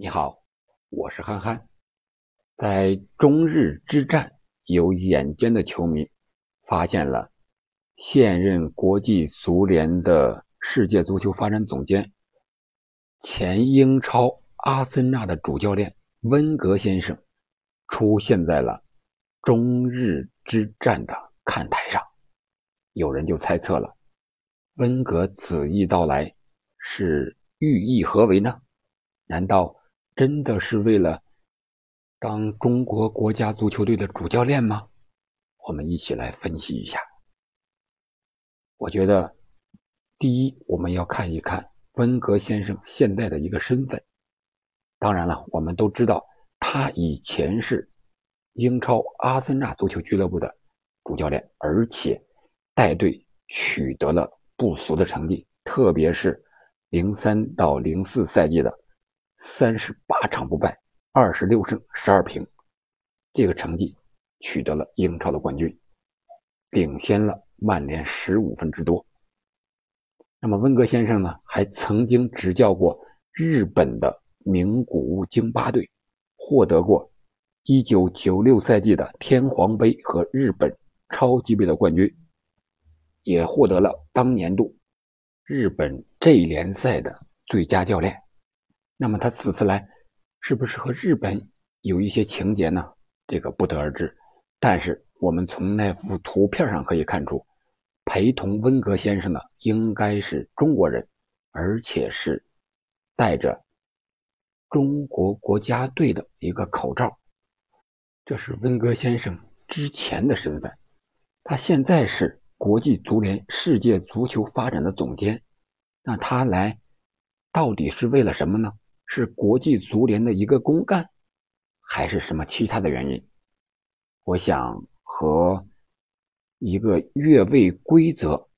你好，我是憨憨。在中日之战，有眼尖的球迷发现了现任国际足联的世界足球发展总监、前英超阿森纳的主教练温格先生出现在了中日之战的看台上。有人就猜测了，温格此役到来是寓意何为呢？难道？真的是为了当中国国家足球队的主教练吗？我们一起来分析一下。我觉得，第一，我们要看一看温格先生现在的一个身份。当然了，我们都知道他以前是英超阿森纳足球俱乐部的主教练，而且带队取得了不俗的成绩，特别是零三到零四赛季的。三十八场不败，二十六胜十二平，这个成绩取得了英超的冠军，领先了曼联十五分之多。那么温格先生呢，还曾经执教过日本的名古屋京巴队，获得过一九九六赛季的天皇杯和日本超级杯的冠军，也获得了当年度日本 J 联赛的最佳教练。那么他此次来，是不是和日本有一些情节呢？这个不得而知。但是我们从那幅图片上可以看出，陪同温格先生的应该是中国人，而且是戴着中国国家队的一个口罩。这是温格先生之前的身份，他现在是国际足联世界足球发展的总监。那他来到底是为了什么呢？是国际足联的一个公干，还是什么其他的原因？我想和一个越位规则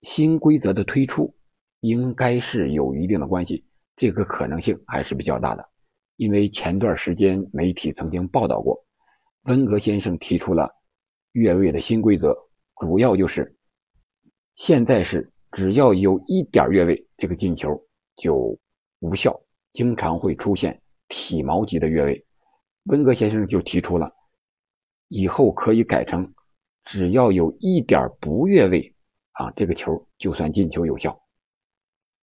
新规则的推出应该是有一定的关系，这个可能性还是比较大的。因为前段时间媒体曾经报道过，温格先生提出了越位的新规则，主要就是现在是只要有一点越位，这个进球就无效。经常会出现体毛级的越位，温格先生就提出了，以后可以改成，只要有一点不越位，啊，这个球就算进球有效。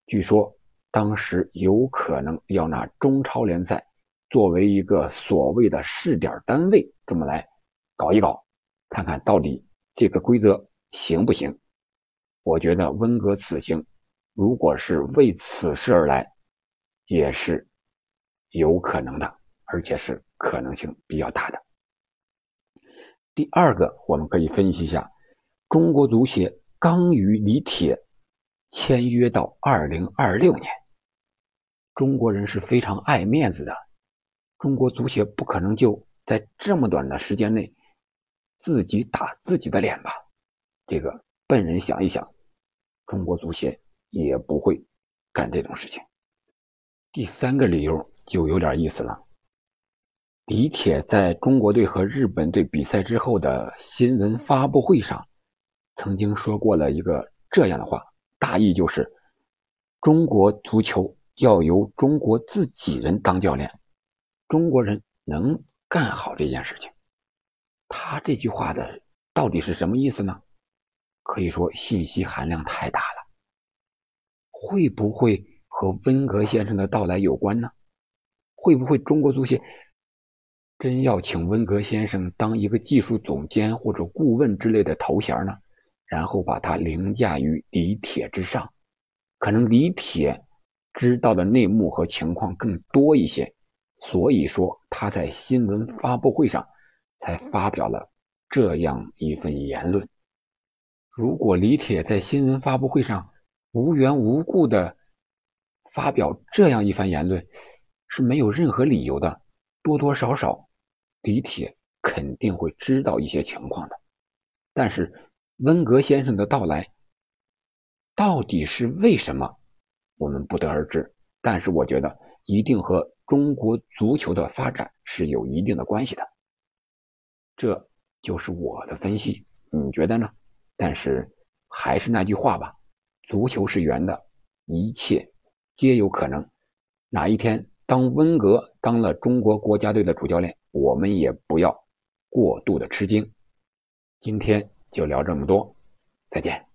据说当时有可能要拿中超联赛作为一个所谓的试点单位，这么来搞一搞，看看到底这个规则行不行。我觉得温格此行，如果是为此事而来。也是有可能的，而且是可能性比较大的。第二个，我们可以分析一下，中国足协刚与李铁签约到二零二六年。中国人是非常爱面子的，中国足协不可能就在这么短的时间内自己打自己的脸吧？这个笨人想一想，中国足协也不会干这种事情。第三个理由就有点意思了。李铁在中国队和日本队比赛之后的新闻发布会上，曾经说过了一个这样的话，大意就是：中国足球要由中国自己人当教练，中国人能干好这件事情。他这句话的到底是什么意思呢？可以说信息含量太大了，会不会？和温格先生的到来有关呢？会不会中国足协真要请温格先生当一个技术总监或者顾问之类的头衔呢？然后把他凌驾于李铁之上？可能李铁知道的内幕和情况更多一些，所以说他在新闻发布会上才发表了这样一份言论。如果李铁在新闻发布会上无缘无故的，发表这样一番言论是没有任何理由的，多多少少，李铁肯定会知道一些情况的。但是温格先生的到来到底是为什么，我们不得而知。但是我觉得一定和中国足球的发展是有一定的关系的。这就是我的分析，你觉得呢？但是还是那句话吧，足球是圆的，一切。皆有可能，哪一天当温格当了中国国家队的主教练，我们也不要过度的吃惊。今天就聊这么多，再见。